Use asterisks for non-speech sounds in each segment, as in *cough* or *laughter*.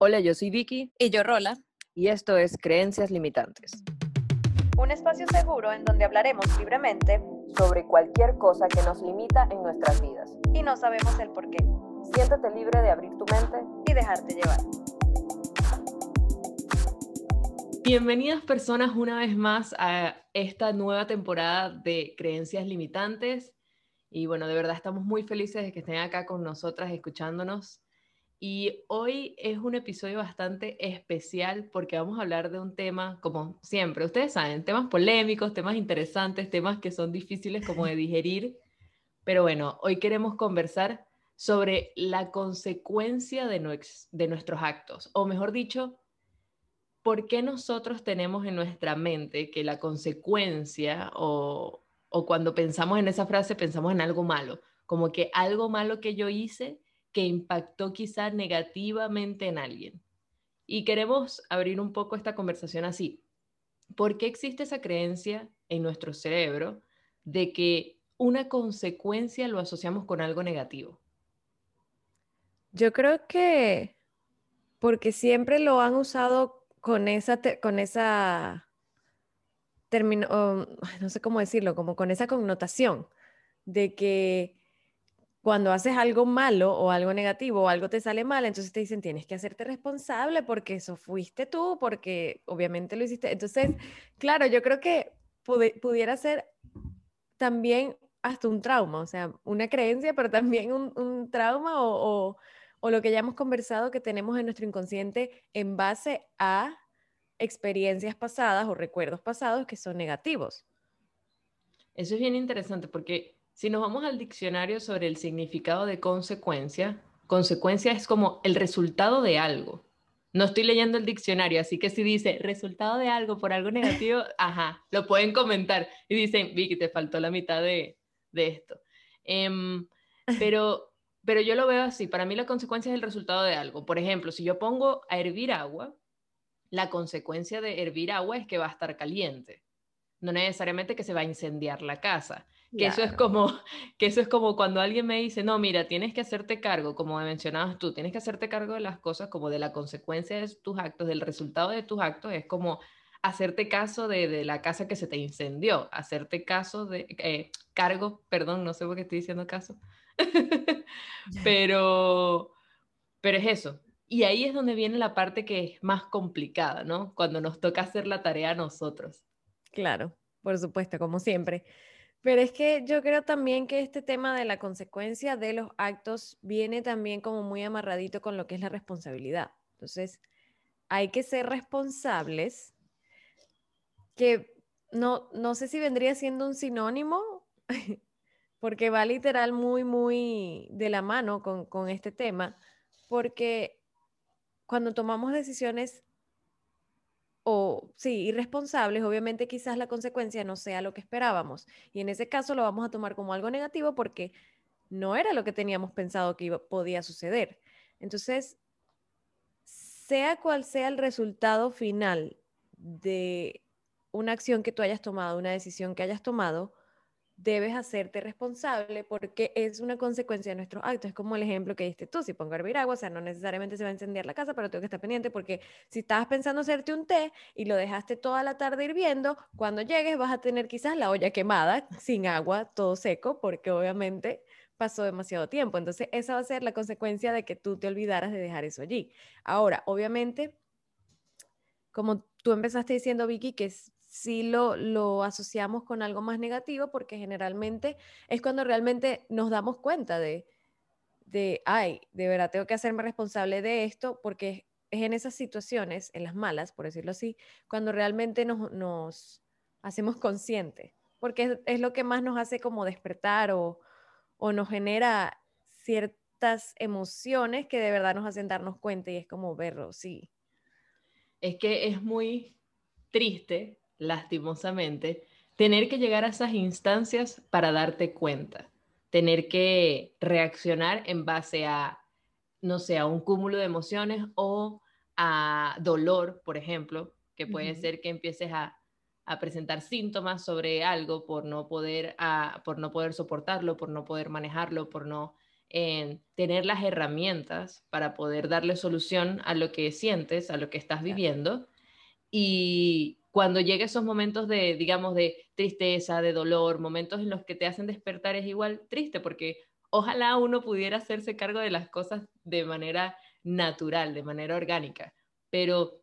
Hola, yo soy Vicky. Y yo Rola. Y esto es Creencias Limitantes. Un espacio seguro en donde hablaremos libremente sobre cualquier cosa que nos limita en nuestras vidas. Y no sabemos el por qué. Siéntete libre de abrir tu mente y dejarte llevar. Bienvenidas personas una vez más a esta nueva temporada de Creencias Limitantes. Y bueno, de verdad estamos muy felices de que estén acá con nosotras escuchándonos. Y hoy es un episodio bastante especial porque vamos a hablar de un tema, como siempre, ustedes saben, temas polémicos, temas interesantes, temas que son difíciles como de digerir. Pero bueno, hoy queremos conversar sobre la consecuencia de, nuestros actos, o mejor dicho, ¿por qué nosotros tenemos en nuestra mente que la consecuencia o, o cuando pensamos en esa frase pensamos en algo malo, como que algo malo que yo hice que impactó quizá negativamente en alguien. Y queremos abrir un poco esta conversación así. ¿Por qué existe esa creencia en nuestro cerebro de que una consecuencia lo asociamos con algo negativo? Yo creo que porque siempre lo han usado con esa, con esa término, no sé cómo decirlo, como con esa connotación de que cuando haces algo malo o algo negativo o algo te sale mal, entonces te dicen tienes que hacerte responsable porque eso fuiste tú, porque obviamente lo hiciste. Entonces, claro, yo creo que pudiera ser también hasta un trauma, o sea, una creencia, pero también un, trauma o, o lo que ya hemos conversado que tenemos en nuestro inconsciente en base a experiencias pasadas o recuerdos pasados que son negativos. Eso es bien interesante porque si nos vamos al diccionario sobre el significado de consecuencia, consecuencia es como el resultado de algo. No estoy leyendo el diccionario, así que si dice resultado de algo por algo negativo, *laughs* ajá, lo pueden comentar y dicen, Vicky, te faltó la mitad de, esto. Em, pero, pero yo lo veo así, para mí la consecuencia es el resultado de algo. Por ejemplo, si yo pongo a hervir agua, la consecuencia de hervir agua es que va a estar caliente, no necesariamente que se va a incendiar la casa. Que eso es como, *laughs* que eso es como cuando alguien me dice, no, mira, tienes que hacerte cargo, como mencionabas tú, tienes que hacerte cargo de las cosas, como de la consecuencia de tus actos, del resultado de tus actos, es como hacerte caso de, de la casa que se te incendió, hacerte caso de, eh, cargo, perdón, no sé por qué estoy diciendo caso, *laughs* pero, pero es eso. Y ahí es donde viene la parte que es más complicada, ¿no? Cuando nos toca hacer la tarea a nosotros. Claro, por supuesto, como siempre. Pero es que yo creo también que este tema de la consecuencia de los actos viene también como muy amarradito con lo que es la responsabilidad. Entonces, hay que ser responsables, que no, no sé si vendría siendo un sinónimo, *laughs* porque va literal muy, muy de la mano con, con este tema, porque cuando tomamos decisiones o sí, irresponsables, obviamente quizás la consecuencia no sea lo que esperábamos. Y en ese caso lo vamos a tomar como algo negativo porque no era lo que teníamos pensado que podía suceder. Entonces, sea cual sea el resultado final de una acción que tú hayas tomado, una decisión que hayas tomado, debes hacerte responsable porque es una consecuencia de nuestros actos. Es como el ejemplo que diste tú, si pongo a hervir agua, o sea, no necesariamente se va a encender la casa, pero tengo que estar pendiente porque si estabas pensando hacerte un té y lo dejaste toda la tarde hirviendo, cuando llegues vas a tener quizás la olla quemada, sin agua, todo seco, porque obviamente pasó demasiado tiempo. Entonces, esa va a ser la consecuencia de que tú te olvidaras de dejar eso allí. Ahora, obviamente, como tú empezaste diciendo, Vicky, que es sí lo, asociamos con algo más negativo porque generalmente es cuando realmente nos damos cuenta de, de, ay, de verdad tengo que hacerme responsable de esto porque es en esas situaciones, en las malas, por decirlo así, cuando realmente nos, hacemos conscientes, porque es, lo que más nos hace como despertar o, o nos genera ciertas emociones que de verdad nos hacen darnos cuenta y es como verlo, sí. Es que es muy triste lastimosamente, tener que llegar a esas instancias para darte cuenta, tener que reaccionar en base a, no sé, a un cúmulo de emociones o a dolor, por ejemplo, que puede ser que empieces a, presentar síntomas sobre algo por no poder, por no poder soportarlo, por no poder manejarlo, por no en tener las herramientas para poder darle solución a lo que sientes, a lo que estás viviendo. Y cuando llega esos momentos de, digamos, de tristeza, de dolor, momentos en los que te hacen despertar, es igual triste, porque ojalá uno pudiera hacerse cargo de las cosas de manera natural, de manera orgánica, pero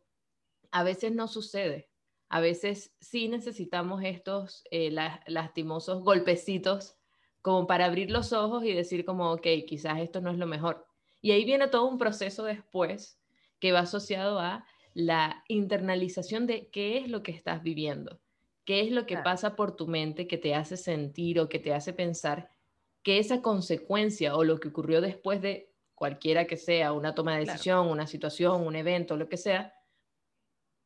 a veces no sucede. A veces sí necesitamos estos eh, lastimosos golpecitos como para abrir los ojos y decir como, ok, quizás esto no es lo mejor. Y ahí viene todo un proceso después que va asociado a la internalización de qué es lo que estás viviendo, qué es lo que pasa por tu mente que te hace sentir o que te hace pensar que esa consecuencia o lo que ocurrió después de cualquiera que sea, una toma de decisión, una situación, un evento, lo que sea,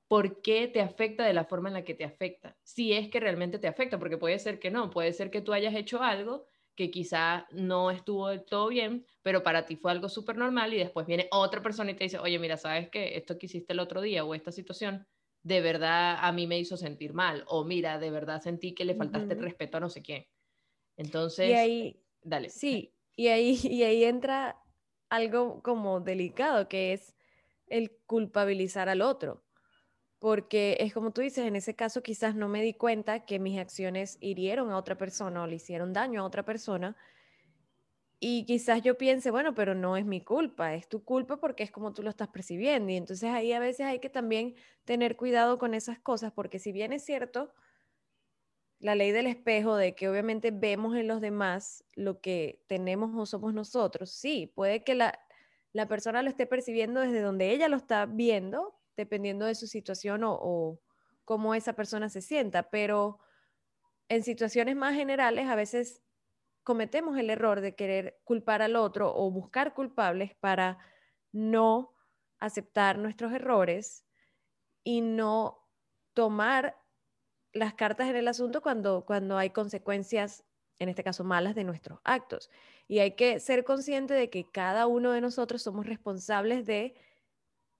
por qué te afecta de la forma en la que te afecta. Si es que realmente te afecta, porque puede ser que no, puede ser que tú hayas hecho algo que quizá no estuvo del todo bien, pero para ti fue algo súper normal y después viene otra persona y te dice, oye, mira, ¿sabes qué? Esto que hiciste el otro día o esta situación de verdad a mí me hizo sentir mal o mira, de verdad sentí que le faltaste respeto a no sé quién. Entonces, y ahí, dale. Sí, y ahí, *laughs* y ahí entra algo como delicado, que es el culpabilizar al otro porque es como tú dices, en ese caso quizás no me di cuenta que mis acciones hirieron a otra persona o le hicieron daño a otra persona. Y quizás yo piense, bueno, pero no es mi culpa, es tu culpa porque es como tú lo estás percibiendo. Y entonces ahí a veces hay que también tener cuidado con esas cosas, porque si bien es cierto, la ley del espejo de que obviamente vemos en los demás lo que tenemos o somos nosotros, sí, puede que la, la persona lo esté percibiendo desde donde ella lo está viendo, dependiendo de su situación o, cómo esa persona se sienta, pero en situaciones más generales a veces cometemos el error de querer culpar al otro o buscar culpables para no aceptar nuestros errores y no tomar las cartas en el asunto cuando, cuando hay consecuencias, en este caso malas, de nuestros actos. Y hay que ser consciente de que cada uno de nosotros somos responsables de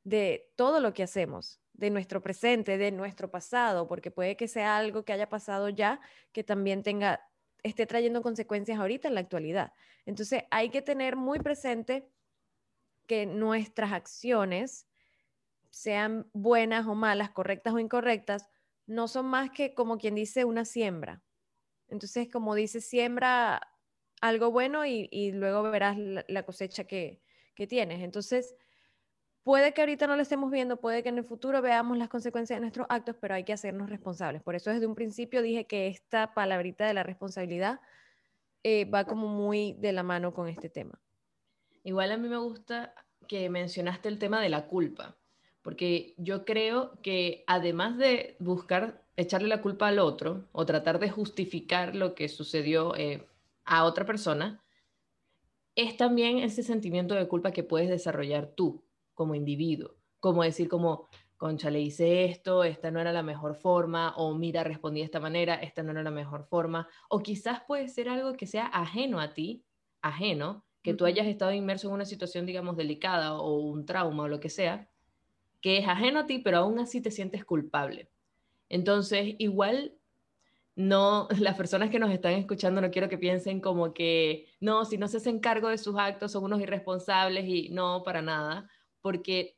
de todo lo que hacemos, de nuestro presente, de nuestro pasado, porque puede que sea algo que haya pasado ya que también tenga esté trayendo consecuencias ahorita en la actualidad. Entonces, hay que tener muy presente que nuestras acciones sean buenas o malas, correctas o incorrectas, no son más que como quien dice una siembra. Entonces, como dice, siembra algo bueno y, luego verás la, cosecha que, que, tienes. Entonces, Puede que ahorita no lo estemos viendo, puede que en el futuro veamos las consecuencias de nuestros actos, pero hay que hacernos responsables. Por eso desde un principio dije que esta palabrita de la responsabilidad eh, va como muy de la mano con este tema. Igual a mí me gusta que mencionaste el tema de la culpa, porque yo creo que además de buscar echarle la culpa al otro o tratar de justificar lo que sucedió eh, a otra persona, es también ese sentimiento de culpa que puedes desarrollar tú como individuo, como decir como, concha, le hice esto, esta no era la mejor forma, o mira, respondí de esta manera, esta no era la mejor forma, o quizás puede ser algo que sea ajeno a ti, ajeno, que tú hayas estado inmerso en una situación, digamos, delicada o un trauma o lo que sea, que es ajeno a ti, pero aún así te sientes culpable. Entonces, igual no, *laughs* las personas que nos están escuchando no quiero que piensen como que, no, si no se hacen cargo de sus actos son unos irresponsables y no, para nada porque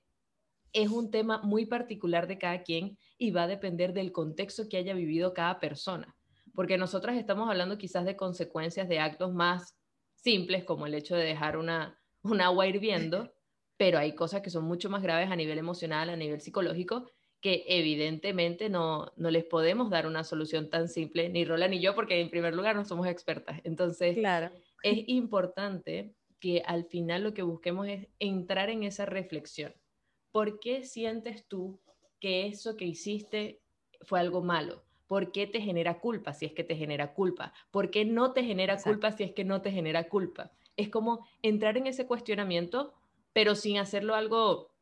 es un tema muy particular de cada quien y va a depender del contexto que haya vivido cada persona. Porque nosotras estamos hablando quizás de consecuencias de actos más simples, como el hecho de dejar una, un agua hirviendo, *laughs* pero hay cosas que son mucho más graves a nivel emocional, a nivel psicológico, que evidentemente no, no les podemos dar una solución tan simple, ni Rola ni yo, porque en primer lugar no somos expertas. Entonces, claro. es importante que al final lo que busquemos es entrar en esa reflexión. ¿Por qué sientes tú que eso que hiciste fue algo malo? ¿Por qué te genera culpa si es que te genera culpa? ¿Por qué no te genera culpa si es que no te genera culpa? Es como entrar en ese cuestionamiento, pero sin hacerlo algo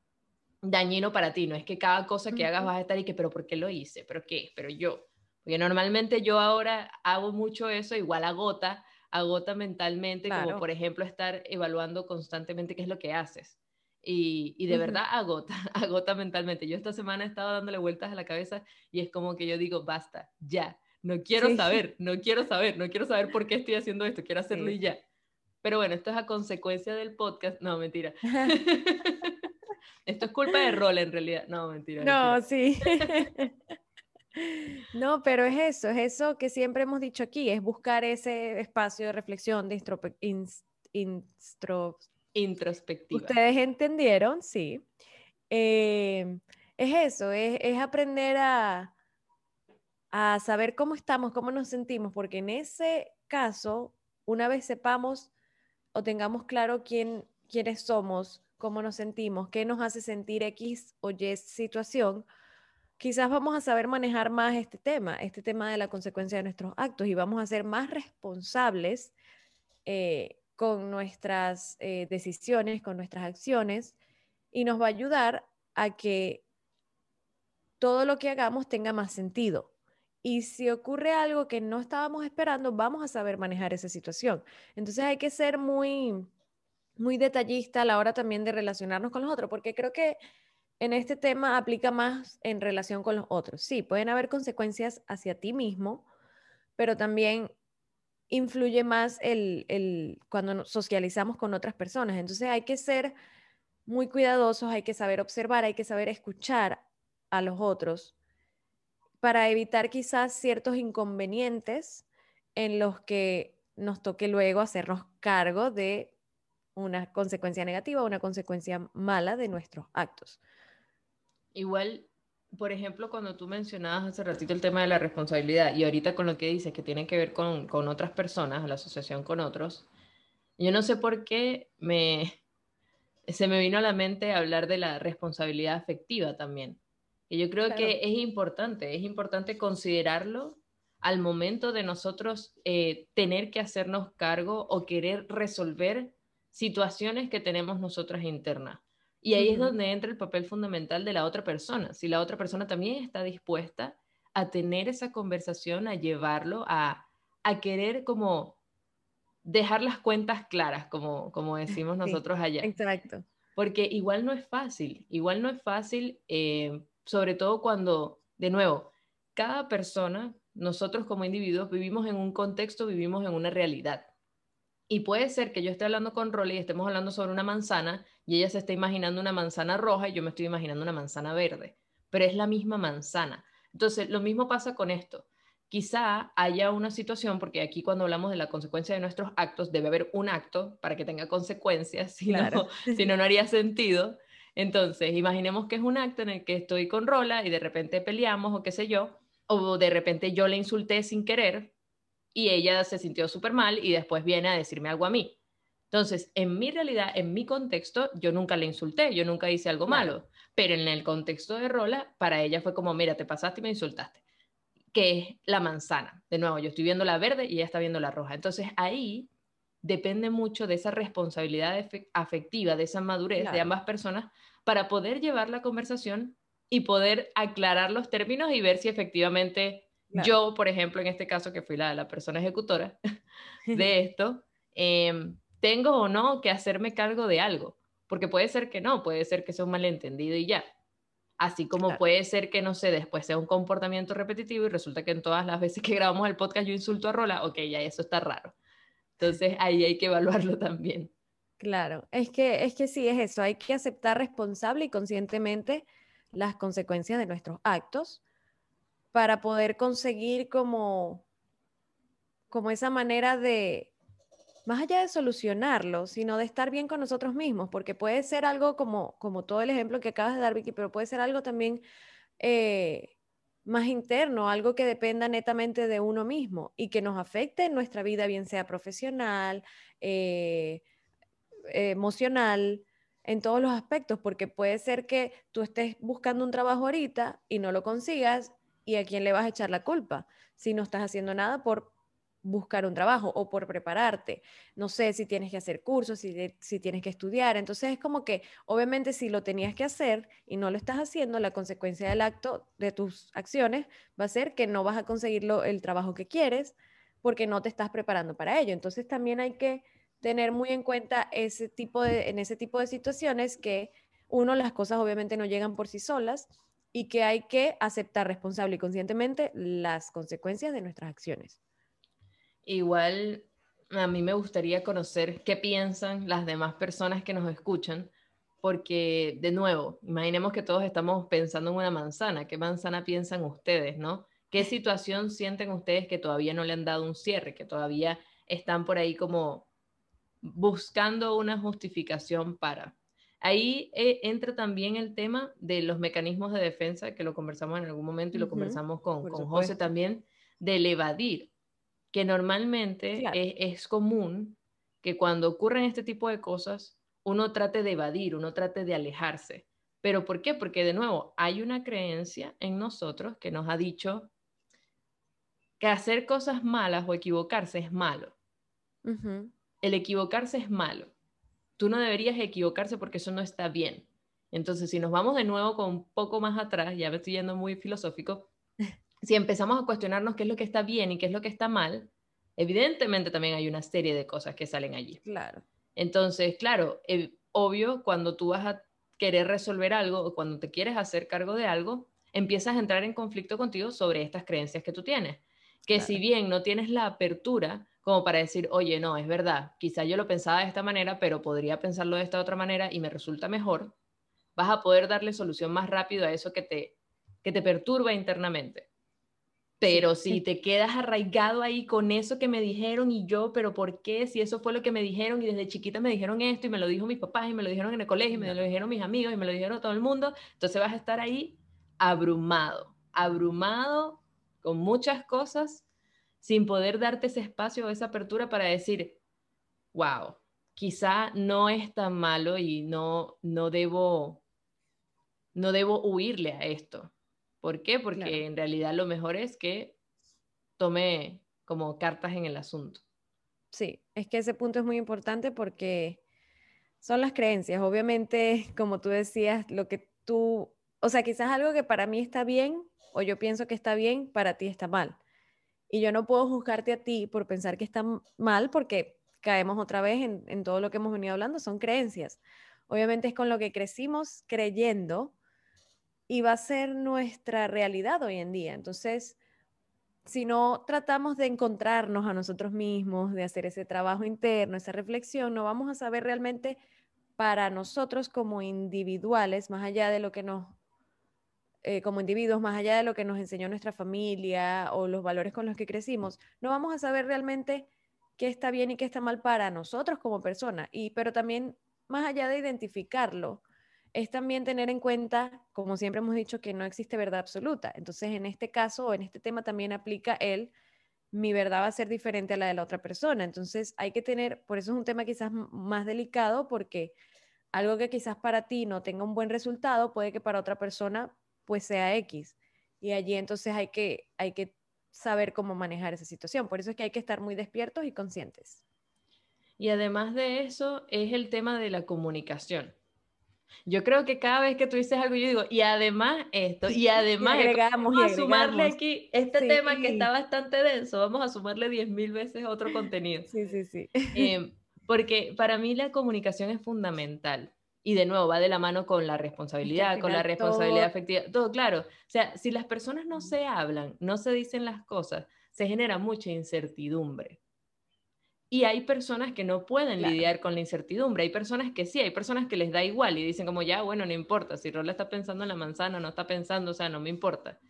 dañino para ti. No es que cada cosa que hagas vas a estar y que, pero ¿por qué lo hice? ¿Pero qué? Pero yo. Porque normalmente yo ahora hago mucho eso, igual agota, agota mentalmente, como por ejemplo estar evaluando constantemente qué es lo que haces. Y, y de verdad agota, *laughs* agota mentalmente. Yo esta semana he estado dándole vueltas a la cabeza y es como que yo digo, basta, ya, no quiero *laughs* saber, no quiero saber, no quiero saber por qué estoy haciendo esto, quiero hacerlo y ya. Pero bueno, esto es a consecuencia del podcast. No, mentira. *laughs* esto es culpa de rol en realidad. No, mentira. No, sí. No, pero es eso, es eso que siempre hemos dicho aquí, es buscar ese espacio de reflexión, de introspectiva. Ustedes entendieron, sí. Eh, es eso, es, aprender a, a saber cómo estamos, cómo nos sentimos, porque en ese caso, una vez sepamos o tengamos claro quién, quiénes somos, cómo nos sentimos, qué nos hace sentir X o Y situación, quizás vamos a saber manejar más este tema, este tema de la consecuencia de nuestros actos y vamos a ser más responsables eh, con nuestras eh, decisiones, con nuestras acciones y nos va a ayudar a que todo lo que hagamos tenga más sentido. Y si ocurre algo que no estábamos esperando, vamos a saber manejar esa situación. Entonces hay que ser muy, muy detallista a la hora también de relacionarnos con los otros, porque creo que en este tema aplica más en relación con los otros. Sí, pueden haber consecuencias hacia ti mismo, pero también influye más el, cuando socializamos con otras personas. Entonces hay que ser muy cuidadosos, hay que saber observar, hay que saber escuchar a los otros para evitar quizás ciertos inconvenientes en los que nos toque luego hacernos cargo de una consecuencia negativa una consecuencia mala de nuestros actos. Igual, por ejemplo, cuando tú mencionabas hace ratito el tema de la responsabilidad y ahorita con lo que dices que tiene que ver con, con otras personas, la asociación con otros, yo no sé por qué me, se me vino a la mente hablar de la responsabilidad afectiva también. Y yo creo que es importante, es importante considerarlo al momento de nosotros eh, tener que hacernos cargo o querer resolver situaciones que tenemos nosotras internas. Y ahí es donde entra el papel fundamental de la otra persona. Si la otra persona también está dispuesta a tener esa conversación, a llevarlo, a, a querer como dejar las cuentas claras, como, como *laughs* decimos nosotros allá. Exacto. Porque igual no es fácil, igual no es fácil eh, sobre todo cuando, de nuevo, cada persona, nosotros como individuos vivimos en un contexto, vivimos en una realidad. Y puede ser que yo esté hablando con Rolly y estemos hablando sobre una manzana y ella se está imaginando una manzana roja y yo me estoy imaginando una manzana verde, pero es la misma manzana. Entonces, lo mismo pasa con esto. Quizá haya una situación, porque aquí cuando hablamos de la consecuencia de nuestros actos, debe haber un acto para que tenga consecuencias, *laughs* si, no, si no, no haría sentido. Entonces, imaginemos que es un acto en el que estoy con Rola y de repente peleamos o qué sé yo, o de repente yo le insulté sin querer y ella se sintió súper mal y después viene a decirme algo a mí. Entonces, en mi realidad, en mi contexto, yo nunca le insulté, yo nunca hice algo malo, pero en el contexto de Rola, para ella fue como, mira, te pasaste y me insultaste, que es la manzana. De nuevo, yo estoy viendo la verde y ella está viendo la roja. Entonces, ahí depende mucho de esa responsabilidad afectiva, de esa madurez de ambas personas para poder llevar la conversación y poder aclarar los términos y ver si efectivamente yo, por ejemplo, en este caso que fui la, la persona ejecutora *laughs* de esto, em, tengo o no que hacerme cargo de algo, porque puede ser que no, puede ser que sea un malentendido y ya. Así como puede ser que, no sé, después sea un comportamiento repetitivo y resulta que en todas las veces que grabamos el podcast yo insulto a Rola, ok, ya eso está raro. Entonces ahí hay que evaluarlo también. Claro, es que, es que sí, es eso, hay que aceptar responsable y conscientemente las consecuencias de nuestros actos para poder conseguir como, como esa manera de, más allá de solucionarlo, sino de estar bien con nosotros mismos, porque puede ser algo como, como todo el ejemplo que acabas de dar, Vicky, pero puede ser algo también eh, más interno, algo que dependa netamente de uno mismo y que nos afecte en nuestra vida, bien sea profesional, eh, emocional, en todos los aspectos, porque puede ser que tú estés buscando un trabajo ahorita y no lo consigas y a quién le vas a echar la culpa si no estás haciendo nada por buscar un trabajo o por prepararte. No sé si tienes que hacer cursos, si, tienes que estudiar. Entonces es como que, obviamente, si lo tenías que hacer y no lo estás haciendo, la consecuencia del acto de tus acciones va a ser que no vas a conseguir el trabajo que quieres porque no te estás preparando para ello. Entonces también hay que tener muy en cuenta ese tipo de, en ese tipo de situaciones que uno, las cosas obviamente no llegan por sí solas y que hay que aceptar responsable y conscientemente las consecuencias de nuestras acciones. Igual, a mí me gustaría conocer qué piensan las demás personas que nos escuchan, porque de nuevo, imaginemos que todos estamos pensando en una manzana, ¿qué manzana piensan ustedes, no? ¿Qué situación sienten ustedes que todavía no le han dado un cierre, que todavía están por ahí como buscando una justificación para? Ahí eh, entra también el tema de los mecanismos de defensa, que lo conversamos en algún momento y lo conversamos con, con José también, del evadir, que normalmente es, común que cuando ocurren este tipo de cosas, uno trate de evadir, uno trate de alejarse. ¿Pero por qué? Porque de nuevo, hay una creencia en nosotros que nos ha dicho que hacer cosas malas o equivocarse es malo. El equivocarse es malo tú no deberías equivocarse porque eso no está bien. Entonces, si nos vamos de nuevo con un poco más atrás, ya me estoy yendo muy filosófico, *laughs* si empezamos a cuestionarnos qué es lo que está bien y qué es lo que está mal, evidentemente también hay una serie de cosas que salen allí. Claro. Entonces, claro, eh, obvio, cuando tú vas a querer resolver algo o cuando te quieres hacer cargo de algo, empiezas a entrar en conflicto contigo sobre estas creencias que tú tienes. Que si bien no tienes la apertura como para decir, oye, no, es verdad, quizá yo lo pensaba de esta manera, pero podría pensarlo de esta otra manera y me resulta mejor, vas a poder darle solución más rápido a eso que te, que te perturba internamente. Pero si te quedas arraigado ahí con eso que me dijeron y yo, pero ¿por qué? Si eso fue lo que me dijeron y desde chiquita me dijeron esto y me lo dijo mis papás y me lo dijeron en el colegio y me lo dijeron mis amigos y me lo dijeron todo el mundo, entonces vas a estar ahí abrumado, abrumado con muchas cosas sin poder darte ese espacio o esa apertura para decir, wow, quizá no es tan malo y no, no, debo, no debo huirle a esto. ¿Por qué? Porque en realidad lo mejor es que tome como cartas en el asunto. Sí, es que ese punto es muy importante porque son las creencias. Obviamente, *laughs* como tú decías, lo que tú, o sea, quizás algo que para mí está bien o yo pienso que está bien, para ti está mal. Y yo no puedo juzgarte a ti por pensar que está mal porque caemos otra vez en, todo lo que hemos venido hablando, son creencias. Obviamente es con lo que crecimos creyendo y va a ser nuestra realidad hoy en día. Entonces, si no tratamos de encontrarnos a nosotros mismos, de hacer ese trabajo interno, esa reflexión, no vamos a saber realmente para nosotros como individuales, más allá de lo que nos eh, como individuos, más allá de lo que nos enseñó nuestra familia o los valores con los que crecimos, no vamos a saber realmente qué está bien y qué está mal para nosotros como persona. Y, pero también, más allá de identificarlo, es también tener en cuenta, como siempre hemos dicho, que no existe verdad absoluta. Entonces, en este caso o en este tema también aplica el, mi verdad va a ser diferente a la de la otra persona. Entonces, hay que tener, por eso es un tema quizás más delicado, porque algo que quizás para ti no tenga un buen resultado, puede que para otra persona pues sea X. Y allí entonces hay que, hay que saber cómo manejar esa situación. Por eso es que hay que estar muy despiertos y conscientes. Y además de eso es el tema de la comunicación. Yo creo que cada vez que tú dices algo, yo digo, y además esto, y *laughs* además agregamos, vamos a sumarle aquí este tema que está bastante denso, vamos a sumarle 10.000 veces otro contenido. Sí, sí, sí. Eh, porque para mí la comunicación es fundamental. Y de nuevo, va de la mano con la responsabilidad, con la responsabilidad afectiva, todo claro. O sea, si las personas no se hablan, no se dicen las cosas, se genera mucha incertidumbre. Y hay personas que no pueden lidiar con la incertidumbre, hay personas que sí, hay personas que les da igual y dicen como ya, bueno, no importa, si Rola está pensando en la manzana, no está pensando, o sea, no me importa.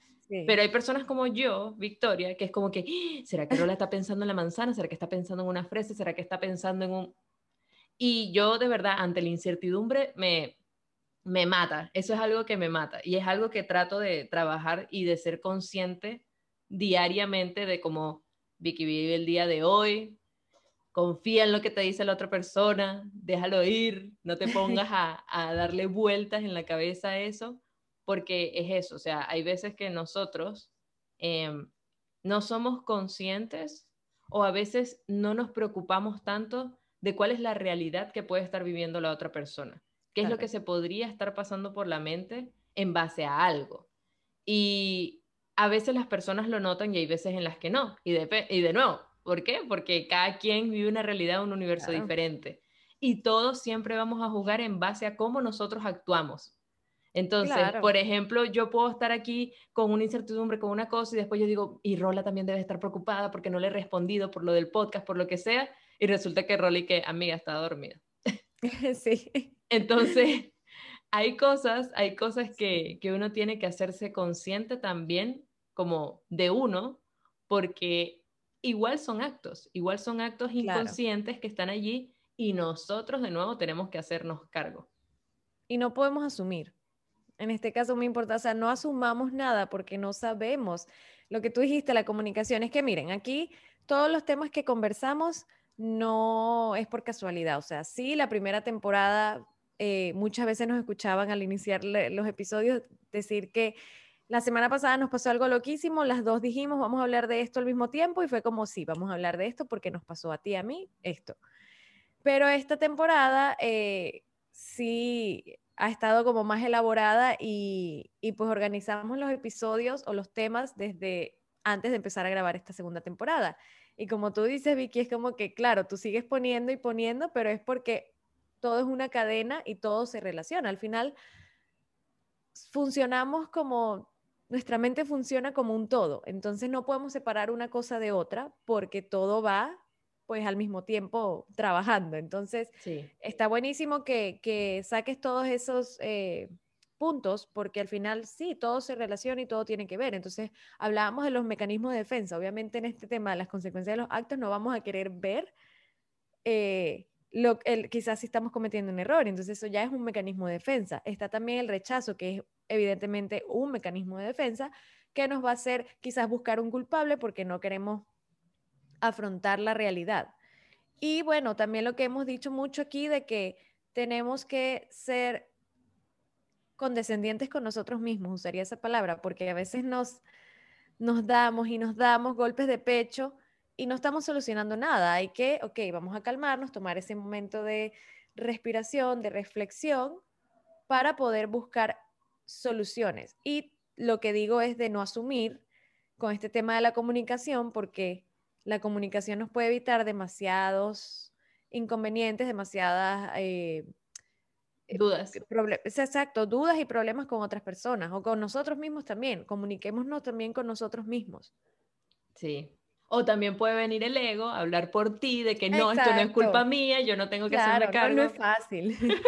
Pero hay personas como yo, Victoria, que es como que, ¡Ah! ¿será que Rola está pensando en la manzana? ¿Será que está pensando en una fresa? ¿Será que está pensando en un... Y yo de verdad, ante la incertidumbre, me, me mata. Eso es algo que me mata. Y es algo que trato de trabajar y de ser consciente diariamente de cómo Vicky vive el día de hoy. Confía en lo que te dice la otra persona, déjalo ir, no te pongas *laughs* a, a darle vueltas en la cabeza a eso, porque es eso, o sea, hay veces que nosotros em, no somos conscientes o a veces no nos preocupamos tanto de cuál es la realidad que puede estar viviendo la otra persona, qué es lo que se podría estar pasando por la mente en base a algo. Y a veces las personas lo notan y hay veces en las que no. Y de, y de nuevo, ¿por qué? Porque cada quien vive una realidad, un universo diferente. Y todos siempre vamos a jugar en base a cómo nosotros actuamos. Entonces, por ejemplo, yo puedo estar aquí con una incertidumbre, con una cosa, y después yo digo, y Rola también debe estar preocupada porque no le he respondido por lo del podcast, por lo que sea, y resulta que Rolly que amiga está dormida. *laughs* sí. Entonces, hay cosas, hay cosas que, que uno tiene que hacerse consciente también como de uno, porque igual son actos, igual son actos inconscientes que están allí y nosotros de nuevo tenemos que hacernos cargo. Y no podemos asumir. En este caso muy importante, o sea, no asumamos nada porque no sabemos. Lo que tú dijiste, la comunicación, es que miren, aquí todos los temas que conversamos no es por casualidad. O sea, sí, la primera temporada eh, muchas veces nos escuchaban al iniciar los episodios decir que la semana pasada nos pasó algo loquísimo, las dos dijimos, vamos a hablar de esto al mismo tiempo y fue como, sí, vamos a hablar de esto porque nos pasó a ti, a mí, esto. Pero esta temporada eh, sí ha estado como más elaborada y, y pues organizamos los episodios o los temas desde antes de empezar a grabar esta segunda temporada. Y como tú dices, Vicky, es como que, claro, tú sigues poniendo y poniendo, pero es porque todo es una cadena y todo se relaciona. Al final, funcionamos como, nuestra mente funciona como un todo. Entonces no podemos separar una cosa de otra porque todo va pues al mismo tiempo trabajando. Entonces, está buenísimo que, saques todos esos eh, puntos, porque al final sí, todo se relaciona y todo tiene que ver. Entonces, hablábamos de los mecanismos de defensa. Obviamente en este tema de las consecuencias de los actos no vamos a querer ver eh, lo, el, quizás si estamos cometiendo un error. Entonces, eso ya es un mecanismo de defensa. Está también el rechazo, que es evidentemente un mecanismo de defensa que nos va a hacer quizás buscar un culpable porque no queremos afrontar la realidad. Y bueno, también lo que hemos dicho mucho aquí de que tenemos que ser condescendientes con nosotros mismos, usaría esa palabra, porque a veces nos, nos damos y nos damos golpes de pecho y no estamos solucionando nada. Hay que, ok, vamos a calmarnos, tomar ese momento de respiración, de reflexión, para poder buscar soluciones. Y lo que digo es de no asumir con este tema de la comunicación, porque la comunicación nos puede evitar demasiados inconvenientes, demasiadas... Eh, dudas. Exacto, dudas y problemas con otras personas o con nosotros mismos también. Comuniquémonos también con nosotros mismos. Sí. O también puede venir el ego, hablar por ti, de que no, esto no es culpa mía, yo no tengo que hacerme cargo. No, no es fácil. *laughs*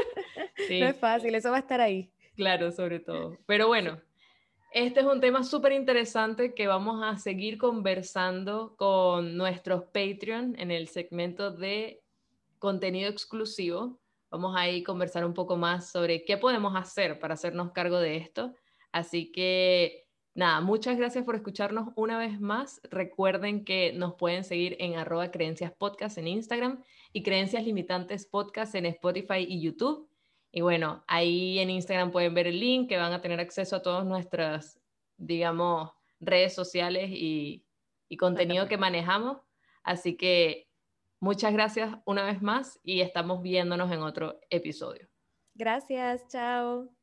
*laughs* No es fácil, eso va a estar ahí. Claro, sobre todo. Pero bueno, este es un tema súper interesante que vamos a seguir conversando con nuestros Patreon en el segmento de contenido exclusivo. Vamos a ir conversar un poco más sobre qué podemos hacer para hacernos cargo de esto. Así que nada, muchas gracias por escucharnos una vez más. Recuerden que nos pueden seguir en arroba creencias podcast en Instagram y creencias limitantes podcast en Spotify y YouTube. Y bueno, ahí en Instagram pueden ver el link que van a tener acceso a todas nuestras, digamos, redes sociales y, y contenido que manejamos. Así que muchas gracias una vez más y estamos viéndonos en otro episodio. Gracias, chao.